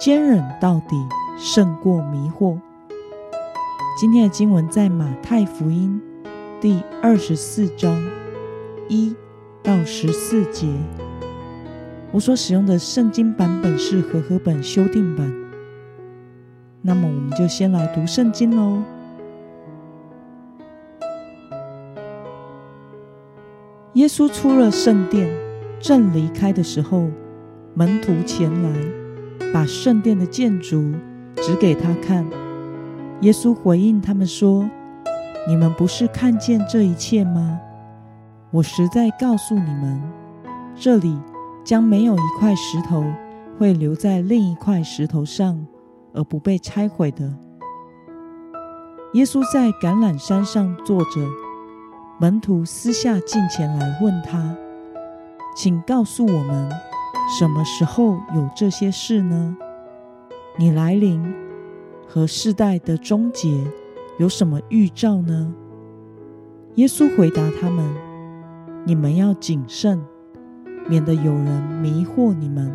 坚忍到底胜过迷惑。今天的经文在马太福音第二十四章一到十四节。我所使用的圣经版本是和合本修订版。那么，我们就先来读圣经喽。耶稣出了圣殿，正离开的时候，门徒前来。把圣殿的建筑指给他看。耶稣回应他们说：“你们不是看见这一切吗？我实在告诉你们，这里将没有一块石头会留在另一块石头上而不被拆毁的。”耶稣在橄榄山上坐着，门徒私下进前来问他：“请告诉我们。”什么时候有这些事呢？你来临和世代的终结有什么预兆呢？耶稣回答他们：“你们要谨慎，免得有人迷惑你们，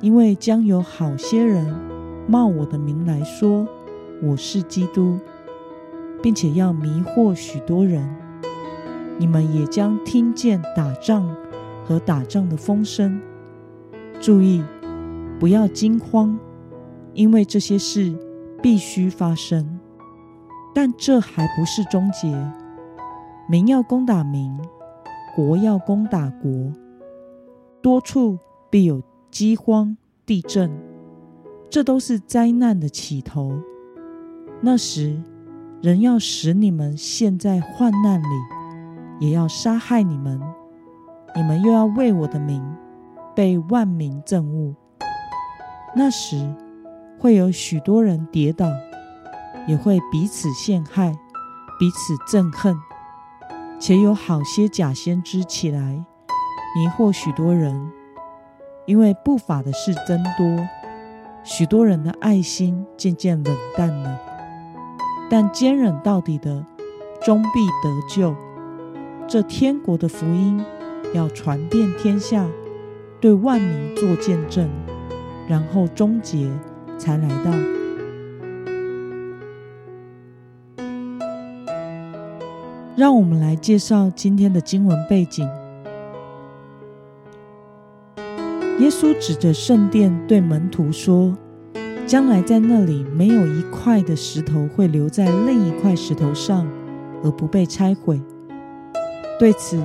因为将有好些人冒我的名来说我是基督，并且要迷惑许多人。你们也将听见打仗和打仗的风声。”注意，不要惊慌，因为这些事必须发生。但这还不是终结。民要攻打民，国要攻打国，多处必有饥荒、地震，这都是灾难的起头。那时，人要使你们陷在患难里，也要杀害你们，你们又要为我的名。被万民憎恶，那时会有许多人跌倒，也会彼此陷害，彼此憎恨，且有好些假先知起来迷惑许多人。因为不法的事增多，许多人的爱心渐渐冷淡了。但坚忍到底的，终必得救。这天国的福音要传遍天下。对万民做见证，然后终结才来到。让我们来介绍今天的经文背景。耶稣指着圣殿对门徒说：“将来在那里没有一块的石头会留在另一块石头上而不被拆毁。”对此，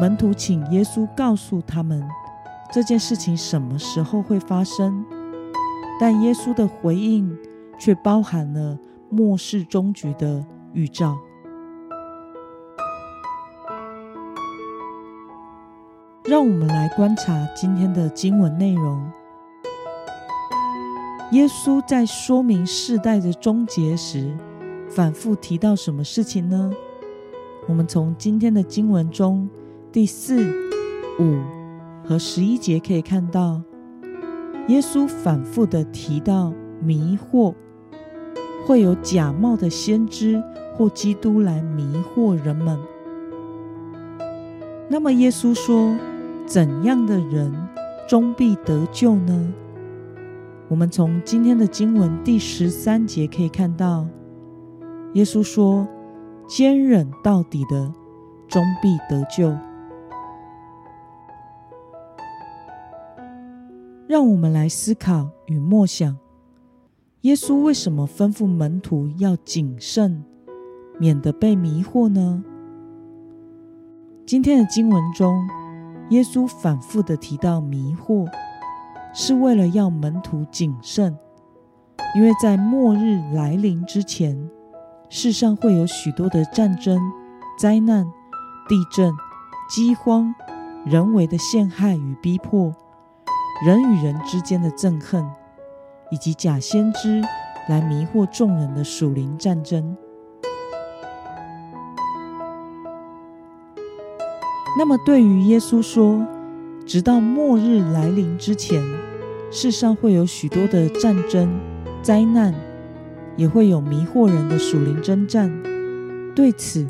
门徒请耶稣告诉他们。这件事情什么时候会发生？但耶稣的回应却包含了末世终局的预兆。让我们来观察今天的经文内容。耶稣在说明世代的终结时，反复提到什么事情呢？我们从今天的经文中第四、五。和十一节可以看到，耶稣反复的提到迷惑，会有假冒的先知或基督来迷惑人们。那么耶稣说，怎样的人终必得救呢？我们从今天的经文第十三节可以看到，耶稣说，坚忍到底的终必得救。让我们来思考与默想：耶稣为什么吩咐门徒要谨慎，免得被迷惑呢？今天的经文中，耶稣反复的提到迷惑，是为了要门徒谨慎，因为在末日来临之前，世上会有许多的战争、灾难、地震、饥荒、人为的陷害与逼迫。人与人之间的憎恨，以及假先知来迷惑众人的属灵战争。那么，对于耶稣说，直到末日来临之前，世上会有许多的战争、灾难，也会有迷惑人的属灵征战。对此，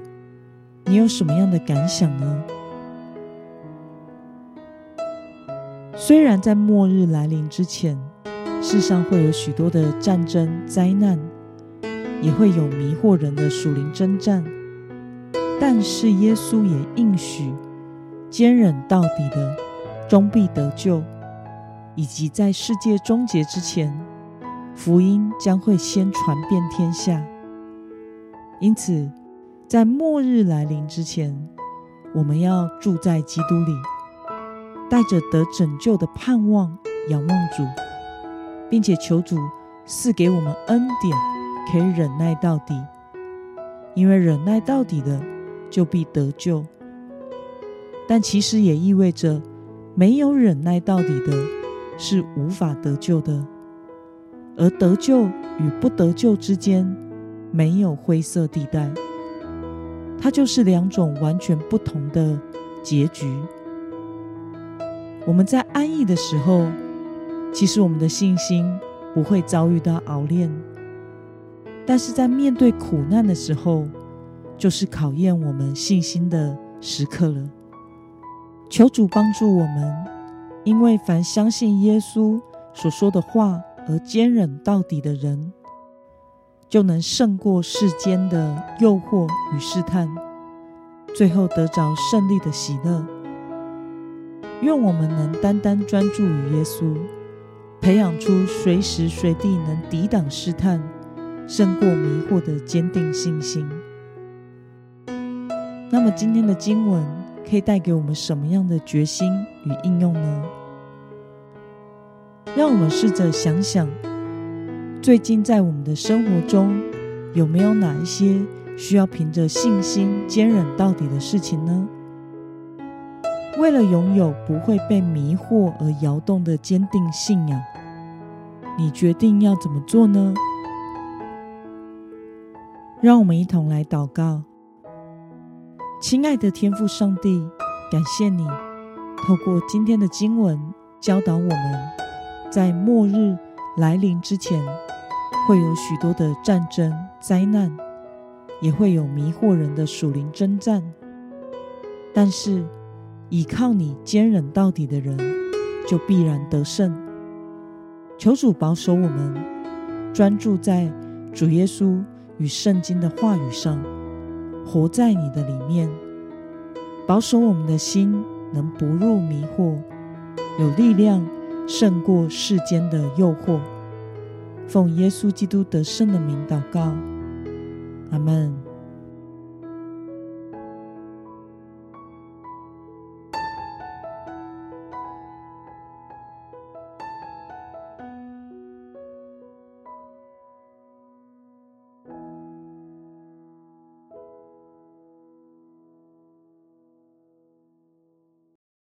你有什么样的感想呢？虽然在末日来临之前，世上会有许多的战争、灾难，也会有迷惑人的属灵征战，但是耶稣也应许。坚忍到底的，终必得救；以及在世界终结之前，福音将会先传遍天下。因此，在末日来临之前，我们要住在基督里，带着得拯救的盼望，仰望主，并且求主赐给我们恩典，可以忍耐到底。因为忍耐到底的，就必得救。但其实也意味着，没有忍耐到底的，是无法得救的；而得救与不得救之间，没有灰色地带，它就是两种完全不同的结局。我们在安逸的时候，其实我们的信心不会遭遇到熬炼；但是在面对苦难的时候，就是考验我们信心的时刻了。求主帮助我们，因为凡相信耶稣所说的话而坚忍到底的人，就能胜过世间的诱惑与试探，最后得着胜利的喜乐。愿我们能单单专注于耶稣，培养出随时随地能抵挡试探、胜过迷惑的坚定信心。那么，今天的经文。可以带给我们什么样的决心与应用呢？让我们试着想想，最近在我们的生活中，有没有哪一些需要凭着信心坚忍到底的事情呢？为了拥有不会被迷惑而摇动的坚定信仰，你决定要怎么做呢？让我们一同来祷告。亲爱的天父上帝，感谢你透过今天的经文教导我们，在末日来临之前，会有许多的战争灾难，也会有迷惑人的属灵征战。但是，倚靠你坚忍到底的人，就必然得胜。求主保守我们，专注在主耶稣与圣经的话语上。活在你的里面，保守我们的心，能不入迷惑，有力量胜过世间的诱惑。奉耶稣基督得胜的名祷告，阿门。